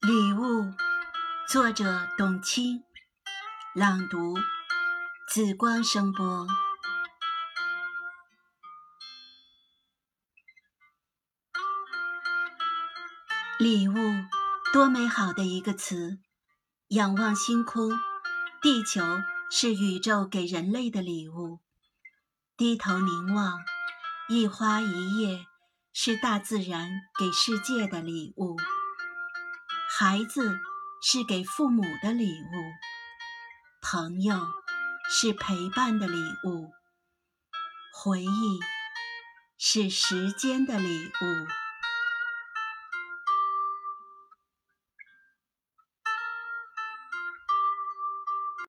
礼物作者：董卿，朗读：紫光声波。礼物，多美好的一个词！仰望星空，地球是宇宙给人类的礼物；低头凝望，一花一叶是大自然给世界的礼物。孩子是给父母的礼物，朋友是陪伴的礼物，回忆是时间的礼物。